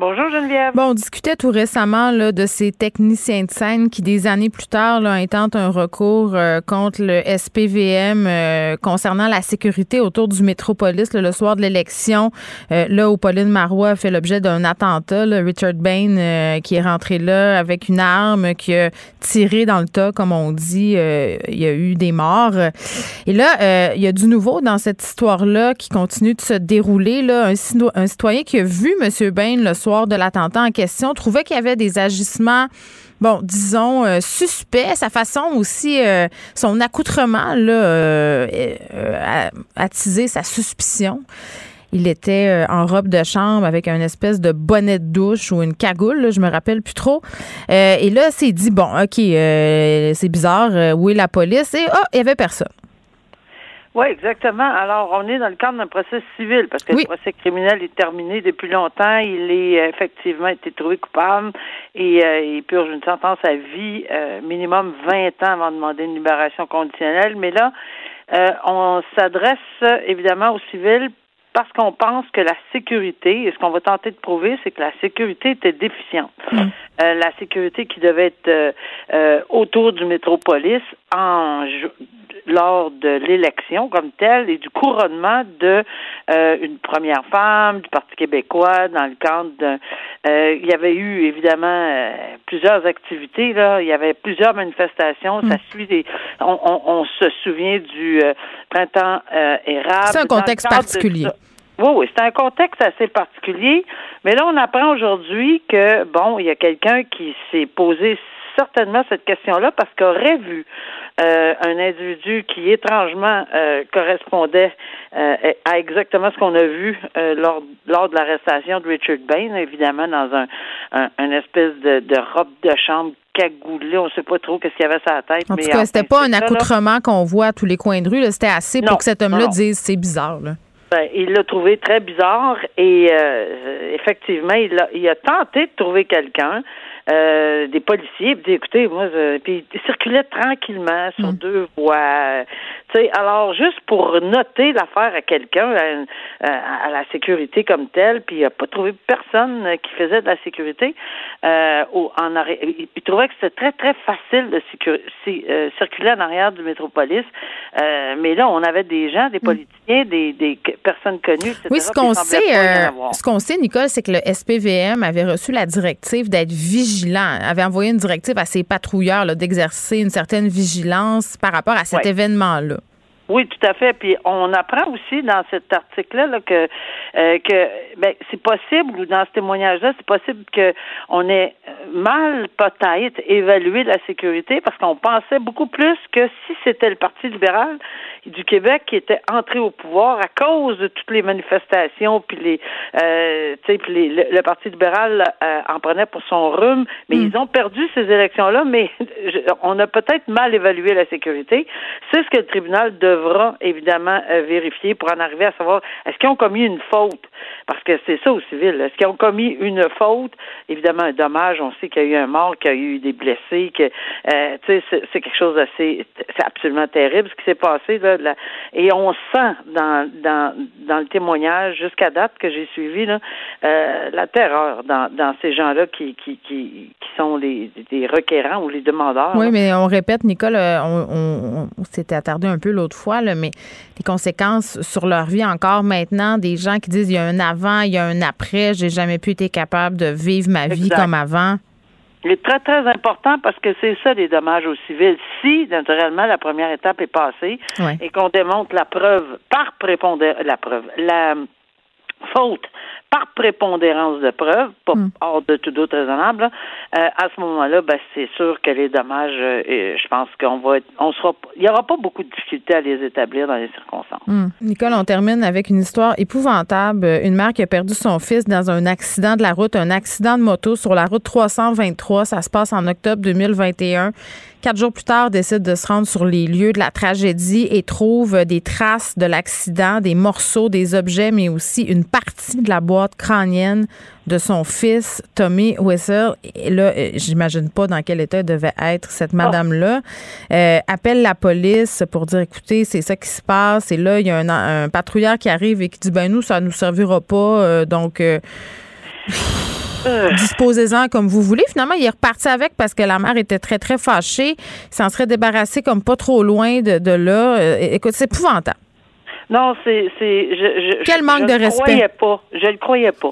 Bonjour Geneviève. Bon, on discutait tout récemment là, de ces techniciens de scène qui, des années plus tard, là, intentent un recours euh, contre le SPVM euh, concernant la sécurité autour du Métropolis là, le soir de l'élection, euh, là où Pauline Marois a fait l'objet d'un attentat. Richard Bain euh, qui est rentré là avec une arme, qui a tiré dans le tas, comme on dit. euh, il y a eu des morts. Et là, euh, il y a du nouveau dans cette histoire-là qui continue de se dérouler. Là. Un citoyen qui a vu M. Bain le soir de l'attentat en question trouvait qu'il y avait des agissements bon, disons, euh, suspect, sa façon aussi, euh, son accoutrement, là, euh, euh, a attisé sa suspicion. Il était euh, en robe de chambre avec un espèce de bonnet de douche ou une cagoule, là, je me rappelle plus trop. Et là, c'est dit, bon, OK, c'est bizarre, où est la police? Et, oh, il y avait personne. Oui, exactement. Alors, on est dans le cadre d'un procès civil parce que Oui. le procès criminel est terminé depuis longtemps. Il est euh, effectivement été trouvé coupable et euh, il purge une sentence à vie, euh, minimum 20 ans avant de demander une libération conditionnelle. Mais là, euh, on s'adresse évidemment au civil parce qu'on pense que la sécurité, et ce qu'on va tenter de prouver, c'est que la sécurité était déficiente. Euh, la sécurité qui devait être euh, euh, autour du métropolis en lors de l'élection comme telle et du couronnement de euh, une première femme du Parti québécois dans le cadre d'un euh, il y avait eu évidemment euh, plusieurs activités là, il y avait plusieurs manifestations, ça suit des on, on, on se souvient du printemps érable. C'est un contexte particulier. oui, oui, c'est un contexte assez particulier. Mais là, on apprend aujourd'hui que, bon, il y a quelqu'un qui s'est posé certainement cette question-là parce qu'il aurait vu euh, un individu qui étrangement euh, correspondait euh, à exactement ce qu'on a vu lors, lors de l'arrestation de Richard Bain, évidemment dans un, un, une espèce de, de robe de chambre cagoulée, on ne sait pas trop qu'est-ce qu'il y avait sur la tête. En mais tout cas, c'était pas un accoutrement qu'on voit à tous les coins de rue. C'était assez Non, pour que cet homme-là dise c'est bizarre. Là. Ben, il l'a trouvé très bizarre et euh, effectivement, il a, il a tenté de trouver quelqu'un, euh, des policiers, puis écoutez, moi, je- puis il circulait tranquillement sur Mm. deux voies. Alors juste pour noter l'affaire à quelqu'un, à, à la sécurité comme telle, puis il n'a pas trouvé personne euh, qui faisait de la sécurité. Euh, au- en arri- il, trouvait que c'était très très facile de sécur- si- euh, circuler en arrière du métropolis, Euh, mais là on avait des gens, des politiciens, des, personnes connues, etc. Oui, ce qu'on sait, euh, ce qu'on sait, Nicole, c'est que le SPVM avait reçu la directive d'être vigilant, avait envoyé une directive à ses patrouilleurs d'exercer une certaine vigilance par rapport à cet Ouais. événement-là. Oui, tout à fait. Puis on apprend aussi dans cet article-là là, que euh, que ben, c'est possible ou dans ce témoignage-là, c'est possible que on ait mal peut-être évalué la sécurité parce qu'on pensait beaucoup plus que si c'était le Parti libéral du Québec qui était entré au pouvoir à cause de toutes les manifestations puis les euh, tu sais puis les- le, le Parti libéral euh, en prenait pour son rhume, mais ils ont perdu ces élections-là, mais je- on a peut-être mal évalué la sécurité. C'est ce que le tribunal devra évidemment euh, vérifier pour en arriver à savoir est-ce qu'ils ont commis une faute? Parce que c'est ça au civil. Est-ce qu'ils ont commis une faute? Évidemment, un dommage. On sait qu'il y a eu un mort, qu'il y a eu des blessés, que euh, tu sais c'est, c'est quelque chose d'assez c'est absolument terrible ce qui s'est passé là. Et on sent dans dans dans le témoignage jusqu'à date que j'ai suivi là euh, la terreur dans dans ces gens-là qui qui qui qui sont les des requérants ou les demandeurs. Oui, là. mais on répète, Nicole, euh, on, on- on s'était attardé un peu l'autre fois, là, mais les conséquences sur leur vie encore maintenant, des gens qui disent il y a un avant, il y a un après, j'ai jamais pu être capable de vivre ma vie comme avant. Il est très, très important parce que c'est ça les dommages aux civils. Si, naturellement, la première étape est passée et qu'on démontre la preuve par prépondérance, la preuve, la faute par prépondérance de preuve, pas Hmm. hors de tout doute raisonnable, là, euh, à ce moment-là, ben, c'est sûr que les dommages, euh, je pense qu'on va être, on sera, il y aura pas beaucoup de difficultés à les établir dans les circonstances. Hmm. Nicole, on termine avec une histoire épouvantable. Une mère qui a perdu son fils dans un accident de la route, un accident de moto sur la route 323. Ça se passe en octobre 2021. Quatre jours plus tard, décide de se rendre sur les lieux de la tragédie et trouve des traces de l'accident, des morceaux, des objets, mais aussi une partie de la boîte crânienne de son fils, Tommy Wessel. Et là, euh, j'imagine pas dans quel état devait être cette ah. madame-là. Euh, appelle la police pour dire, écoutez, c'est ça qui se passe. Et là, il y a un, patrouilleur qui arrive et qui dit, ben nous, ça nous servira pas. Euh, donc... Disposez-en comme vous voulez. Finalement, il est reparti avec parce que la mère était très, très fâchée. Il s'en serait débarrassé comme pas trop loin de, là. écoute, c'est épouvantable. Non, c'est. Quel manque de respect. Croyais pas. Je le croyais pas.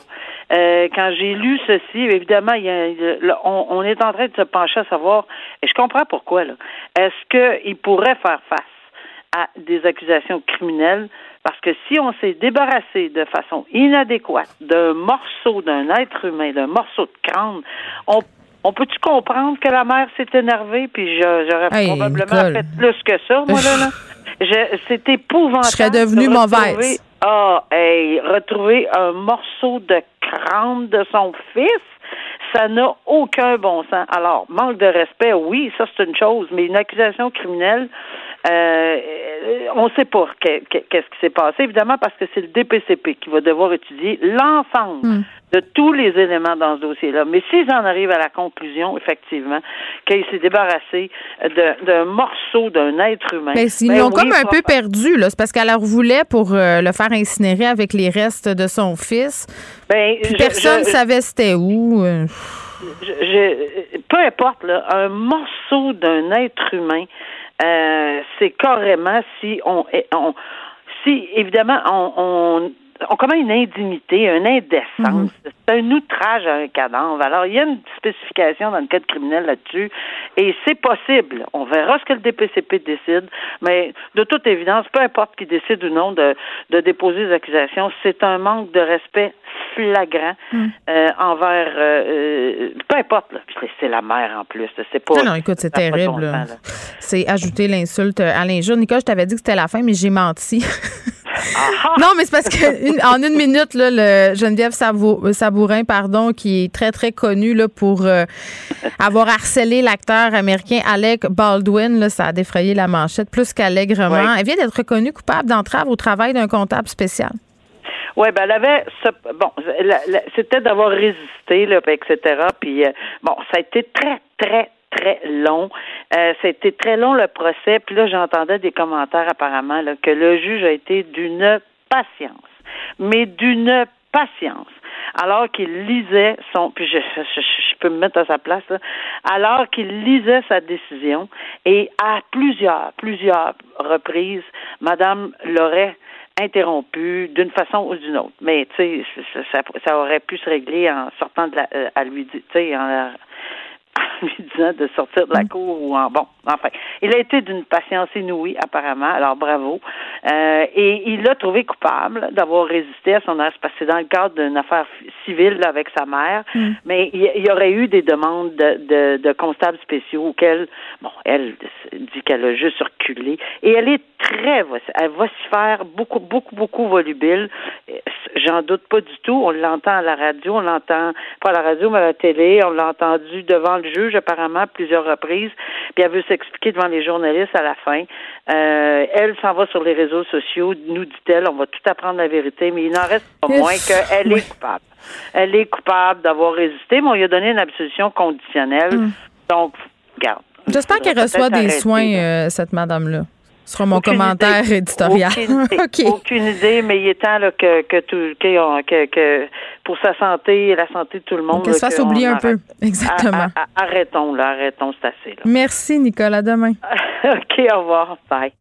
Euh, quand j'ai lu ceci, évidemment, il y a, on, est en train de se pencher à savoir, et je comprends pourquoi, là. Est-ce qu'il pourrait faire face à des accusations criminelles? Parce que si on s'est débarrassé de façon inadéquate d'un morceau d'un être humain, d'un morceau de crâne, on on peut-tu comprendre que la mère s'est énervée, puis j'aurais probablement fait plus que ça, moi, là? là? C'est épouvantable. Je serais devenue mauvaise. Ah, hey, retrouver un morceau de crâne de son fils, ça n'a aucun bon sens. Alors, manque de respect, oui, ça c'est une chose, mais une accusation criminelle, euh, on ne sait pas qu'est-ce qui s'est passé, évidemment, parce que c'est le DPCP qui va devoir étudier l'ensemble hmm. de tous les éléments dans ce dossier-là. Mais s'ils en arrivent à la conclusion, effectivement, qu'il s'est débarrassé d'un morceau d'un être humain. Mais ils ben l'ont comme un peu perdu, là. C'est parce qu'elle leur voulait pour euh, le faire incinérer avec les restes de son fils. Ben, personne ne savait c'était où. Euh. peu importe, là, un morceau d'un être humain euh, c'est carrément si on, on si évidemment on, on on commet une indignité, une indécence. Mhm. C'est un outrage à un cadavre. Alors, il y a une spécification dans le code criminel là-dessus, et c'est possible. On verra ce que le DPCP décide, mais de toute évidence, peu importe qui décide ou non de, de déposer des accusations, c'est un manque de respect flagrant hmm. euh, envers euh, euh, peu importe c'est la mère en plus c'est pas non, non écoute c'est terrible c'est ajouter l'insulte à l'injure Nicole je t'avais dit que c'était la fin mais j'ai menti. non mais c'est parce que en une minute là, le Geneviève Sabourin pardon qui est très très connu là, pour avoir harcelé l'acteur américain Alec Baldwin là, ça a défrayé la manchette plus qu'allègrement elle vient d'être reconnue coupable d'entrave au travail d'un comptable spécial. Oui, ben elle avait ce, bon, c'était d'avoir résisté, là, etc. Puis euh, bon, ça a été très, très, très long. Euh, été très long le procès. Puis là, j'entendais des commentaires apparemment là, que le juge a été d'une patience, mais d'une patience. Alors qu'il lisait son, puis je, je, peux me mettre à sa place, là, alors qu'il lisait sa décision et à plusieurs, plusieurs reprises, Madame l'aurait interrompu d'une façon ou d'une autre. Mais tu sais, ça, ça, aurait pu se régler en sortant de la, euh, à lui, tu sais, en, lui disant de sortir de la mm. cour ou en bon, enfin. Il a été d'une patience inouïe, apparemment, alors bravo. Euh, et il l'a trouvé coupable d'avoir résisté à son arrest parce que c'est dans le cadre d'une affaire civile avec sa mère. Mm. Mais il, y aurait eu des demandes de, de, constables spéciaux auxquels, bon, elle dit qu'elle a juste reculé. Et elle est très, elle va se faire beaucoup, beaucoup, beaucoup volubile. J'en doute pas du tout. On l'entend à la radio, on l'entend pas à la radio, mais à la télé. On l'a entendu devant le juge apparemment à plusieurs reprises. Puis elle veut s'expliquer devant les journalistes à la fin. Euh, elle s'en va sur les réseaux sociaux, nous dit-elle, on va tout apprendre la vérité, mais il n'en reste pas moins qu'elle est coupable. Elle est coupable d'avoir résisté, mais on lui a donné une absolution conditionnelle. Hmm. Donc, garde. J'espère qu'elle reçoit des soins, euh, cette madame-là. Ce sera mon commentaire éditorial. Aucune, idée, mais il est temps que, que, tout, que, que, pour sa santé et la santé de tout le monde. Qu'elle se fasse oublier un peu. Exactement. arrêtons, là, arrêtons, c'est assez. Merci, Nicolas. À demain. OK, au revoir. Bye.